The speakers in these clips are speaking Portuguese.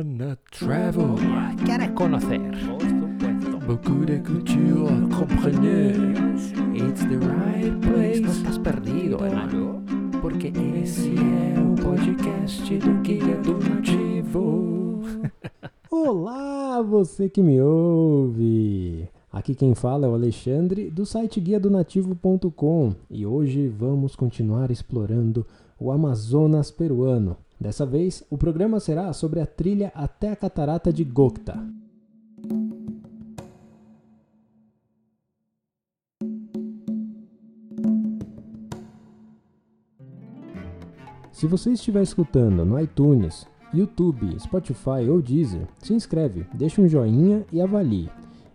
Wanna travel, ¿Quieres conocer? por supuesto. Beaucoup de culture, comprenez. It's the right place. No estás perdido, hermano. Porque esse é o podcast do Guia do Nativo. Olá, você que me ouve! Aqui quem fala é o Alexandre do site guia do nativo.com e hoje vamos continuar explorando o Amazonas peruano. Dessa vez, o programa será sobre a trilha até a catarata de Gokta. Se você estiver escutando no iTunes, YouTube, Spotify ou Deezer, se inscreve, deixa um joinha e avalie.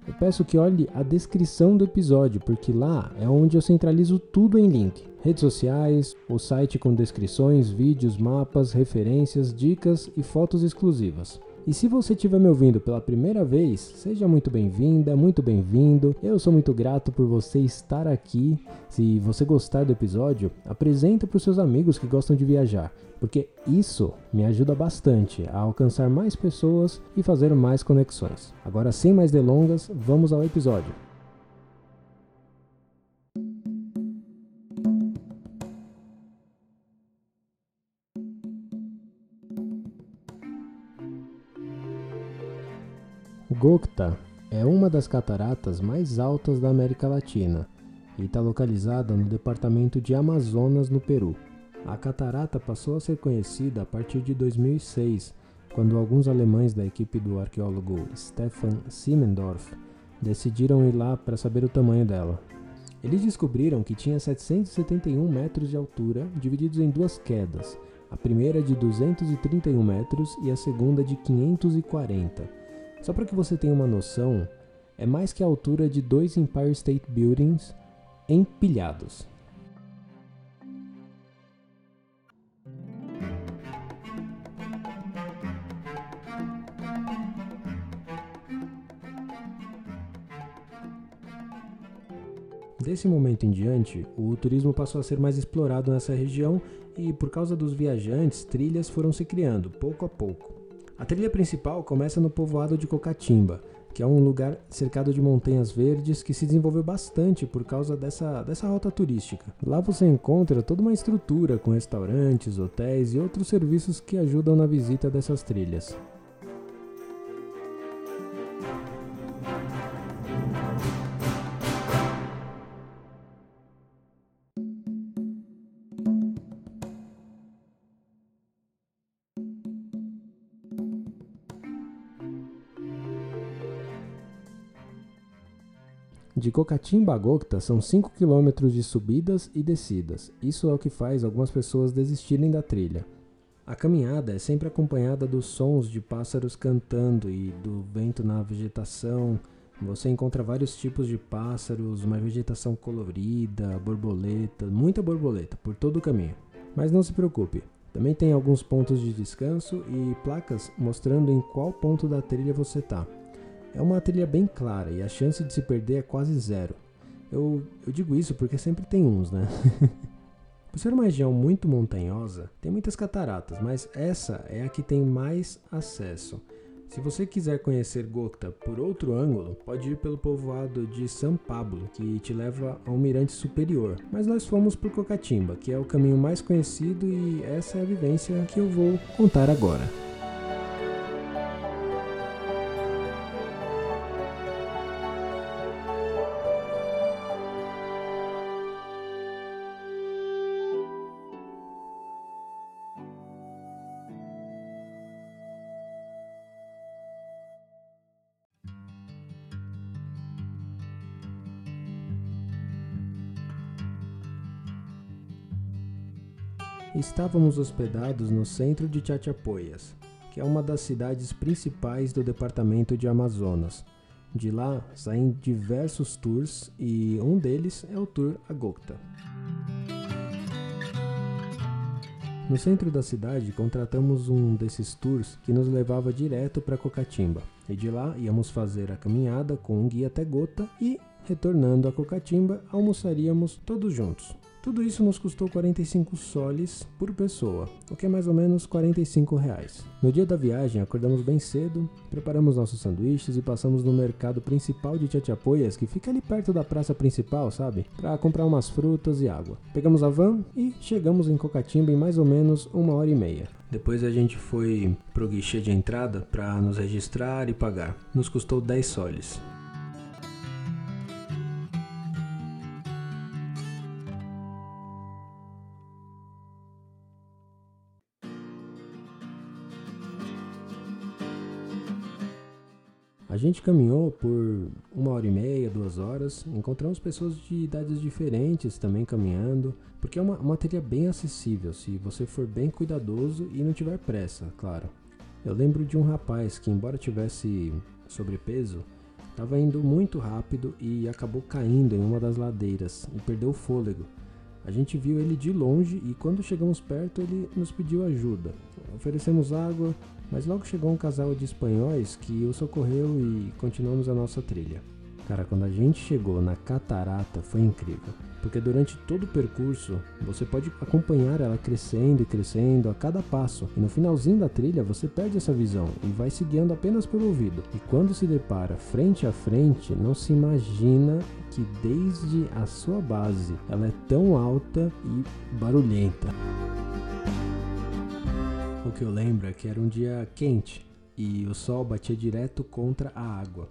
Eu peço que olhe a descrição do episódio, porque lá é onde eu centralizo tudo em link. Redes sociais, o site com descrições, vídeos, mapas, referências, dicas e fotos exclusivas. E se você estiver me ouvindo pela primeira vez, seja muito bem-vinda, muito bem-vindo. Eu sou muito grato por você estar aqui. Se você gostar do episódio, apresente para os seus amigos que gostam de viajar, porque isso me ajuda bastante a alcançar mais pessoas e fazer mais conexões. Agora, sem mais delongas, vamos ao episódio. Gokta é uma das cataratas mais altas da América Latina e está localizada no departamento de Amazonas, no Peru. A catarata passou a ser conhecida a partir de 2006, quando alguns alemães da equipe do arqueólogo Stefan Siemendorf decidiram ir lá para saber o tamanho dela. Eles descobriram que tinha 771 metros de altura, divididos em duas quedas, a primeira de 231 metros e a segunda de 540. Só para que você tenha uma noção, é mais que a altura de dois Empire State Buildings empilhados. Desse momento em diante, o turismo passou a ser mais explorado nessa região e, por causa dos viajantes, trilhas foram se criando, pouco a pouco. A trilha principal começa no povoado de Cocatimba, que é um lugar cercado de montanhas verdes que se desenvolveu bastante por causa dessa, dessa rota turística. Lá você encontra toda uma estrutura com restaurantes, hotéis e outros serviços que ajudam na visita dessas trilhas. De Cocatimba a Gokta são 5 km de subidas e descidas. Isso é o que faz algumas pessoas desistirem da trilha. A caminhada é sempre acompanhada dos sons de pássaros cantando e do vento na vegetação. Você encontra vários tipos de pássaros, uma vegetação colorida, borboleta, muita borboleta por todo o caminho. Mas não se preocupe, também tem alguns pontos de descanso e placas mostrando em qual ponto da trilha você está. É uma trilha bem clara e a chance de se perder é quase zero. Eu, eu digo isso porque sempre tem uns, né? Por ser uma região muito montanhosa, tem muitas cataratas, mas essa é a que tem mais acesso. Se você quiser conhecer Gokta por outro ângulo, pode ir pelo povoado de São Pablo, que te leva ao mirante superior. Mas nós fomos por Cocatimba, que é o caminho mais conhecido e essa é a vivência que eu vou contar agora. Estávamos hospedados no centro de Chachapoyas, que é uma das cidades principais do departamento de Amazonas. De lá saem diversos tours e um deles é o Tour Agokta. No centro da cidade, contratamos um desses tours que nos levava direto para Cocatimba. E de lá íamos fazer a caminhada com um guia até Gota e, retornando a Cocatimba, almoçaríamos todos juntos. Tudo isso nos custou 45 soles por pessoa, o que é mais ou menos 45 reais. No dia da viagem, acordamos bem cedo, preparamos nossos sanduíches e passamos no mercado principal de Chachapoyas, que fica ali perto da praça principal, sabe? Para comprar umas frutas e água. Pegamos a van e chegamos em Cocatimba em mais ou menos uma hora e meia. Depois a gente foi pro guichê de entrada para nos registrar e pagar. Nos custou 10 soles. A gente caminhou por uma hora e meia, duas horas. Encontramos pessoas de idades diferentes também caminhando, porque é uma, uma trilha bem acessível se você for bem cuidadoso e não tiver pressa, claro. Eu lembro de um rapaz que, embora tivesse sobrepeso, estava indo muito rápido e acabou caindo em uma das ladeiras e perdeu o fôlego. A gente viu ele de longe e quando chegamos perto ele nos pediu ajuda. Oferecemos água, mas logo chegou um casal de espanhóis que o socorreu e continuamos a nossa trilha. Cara, quando a gente chegou na catarata foi incrível, porque durante todo o percurso você pode acompanhar ela crescendo e crescendo a cada passo, e no finalzinho da trilha você perde essa visão e vai se guiando apenas pelo ouvido. E quando se depara frente a frente, não se imagina que desde a sua base ela é tão alta e barulhenta. O que eu lembro é que era um dia quente e o sol batia direto contra a água.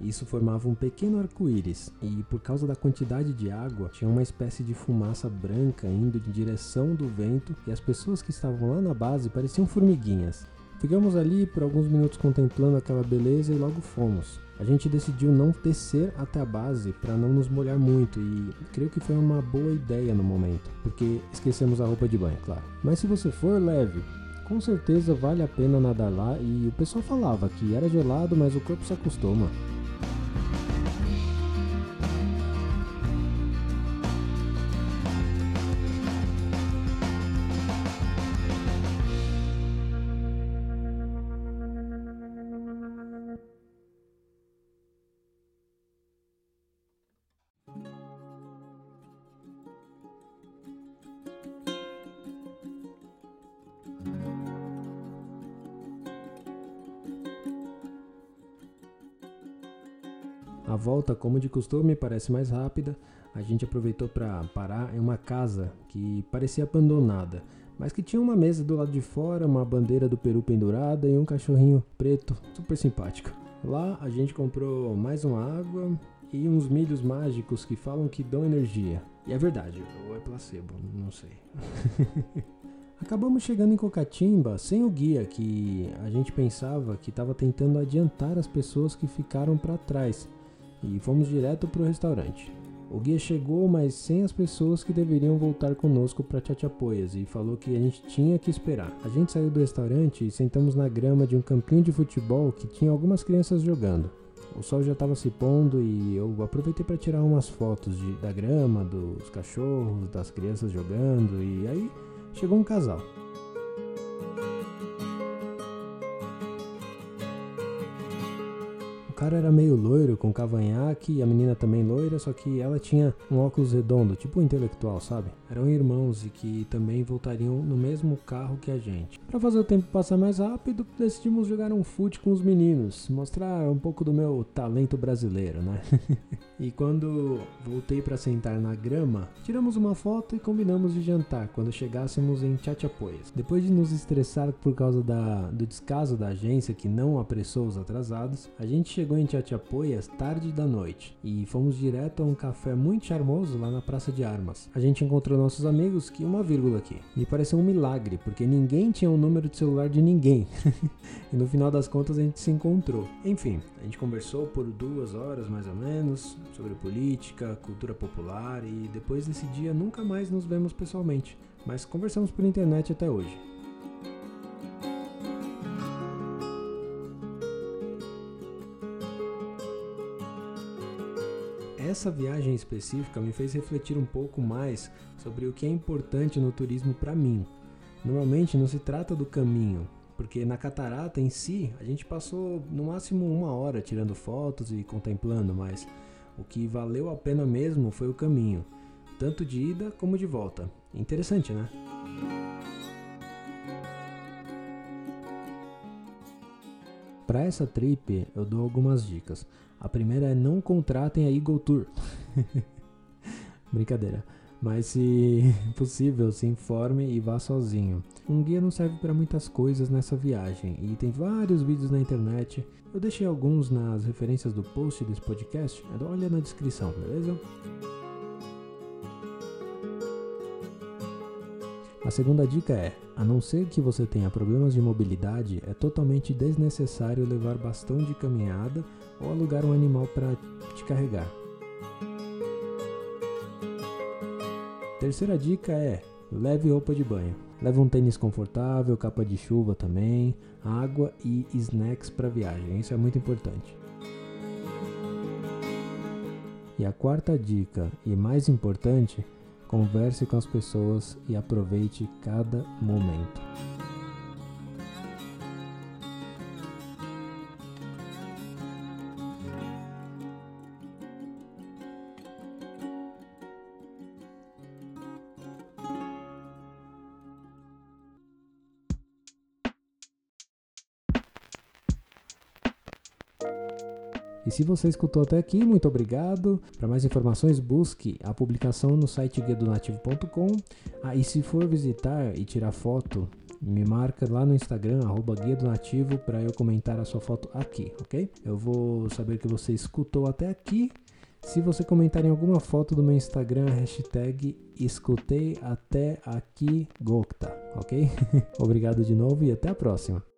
Isso formava um pequeno arco-íris, e por causa da quantidade de água, tinha uma espécie de fumaça branca indo em direção do vento, e as pessoas que estavam lá na base pareciam formiguinhas. Ficamos ali por alguns minutos contemplando aquela beleza e logo fomos. A gente decidiu não descer até a base para não nos molhar muito e creio que foi uma boa ideia no momento, porque esquecemos a roupa de banho, claro. Mas se você for leve, com certeza vale a pena nadar lá e o pessoal falava que era gelado, mas o corpo se acostuma. A volta, como de costume, parece mais rápida. A gente aproveitou para parar em uma casa que parecia abandonada, mas que tinha uma mesa do lado de fora, uma bandeira do Peru pendurada e um cachorrinho preto super simpático. Lá a gente comprou mais uma água e uns milhos mágicos que falam que dão energia. E é verdade, ou é placebo, não sei. Acabamos chegando em Cocatimba sem o guia, que a gente pensava que estava tentando adiantar as pessoas que ficaram para trás e fomos direto para o restaurante. O guia chegou, mas sem as pessoas que deveriam voltar conosco para Chachapoias e falou que a gente tinha que esperar. A gente saiu do restaurante e sentamos na grama de um campinho de futebol que tinha algumas crianças jogando. O sol já estava se pondo e eu aproveitei para tirar umas fotos de, da grama, dos cachorros, das crianças jogando e aí chegou um casal. Cara era meio loiro, com cavanhaque, e a menina também loira, só que ela tinha um óculos redondo, tipo um intelectual, sabe? Eram irmãos e que também voltariam no mesmo carro que a gente. Para fazer o tempo passar mais rápido, decidimos jogar um fute com os meninos, mostrar um pouco do meu talento brasileiro, né? e quando voltei para sentar na grama, tiramos uma foto e combinamos de jantar quando chegássemos em Chachapoyas. Depois de nos estressar por causa da, do descaso da agência que não apressou os atrasados, a gente chegou em Chachapoyas tarde da noite e fomos direto a um café muito charmoso lá na Praça de Armas. A gente encontrou nossos amigos que uma vírgula aqui. Me pareceu um milagre, porque ninguém tinha o número de celular de ninguém. e no final das contas a gente se encontrou. Enfim, a gente conversou por duas horas mais ou menos sobre política, cultura popular e depois desse dia nunca mais nos vemos pessoalmente, mas conversamos por internet até hoje. Essa viagem específica me fez refletir um pouco mais sobre o que é importante no turismo para mim. Normalmente não se trata do caminho, porque na catarata em si a gente passou no máximo uma hora tirando fotos e contemplando, mas o que valeu a pena mesmo foi o caminho. tanto de ida como de volta. Interessante, né? Para essa trip, eu dou algumas dicas. A primeira é não contratem a Eagle Tour. Brincadeira. Mas se possível, se informe e vá sozinho. Um guia não serve para muitas coisas nessa viagem e tem vários vídeos na internet. Eu deixei alguns nas referências do post desse podcast. Olha na descrição, beleza? A segunda dica é: a não ser que você tenha problemas de mobilidade, é totalmente desnecessário levar bastão de caminhada ou alugar um animal para te carregar. Terceira dica é: leve roupa de banho. Leve um tênis confortável, capa de chuva também, água e snacks para viagem. Isso é muito importante. E a quarta dica, e mais importante, converse com as pessoas e aproveite cada momento. E se você escutou até aqui, muito obrigado. Para mais informações, busque a publicação no site guiadonativo.com. Ah, e se for visitar e tirar foto, me marca lá no Instagram, arroba para eu comentar a sua foto aqui, ok? Eu vou saber que você escutou até aqui. Se você comentar em alguma foto do meu Instagram, hashtag escutei até aqui Gokta, ok? Obrigado de novo e até a próxima.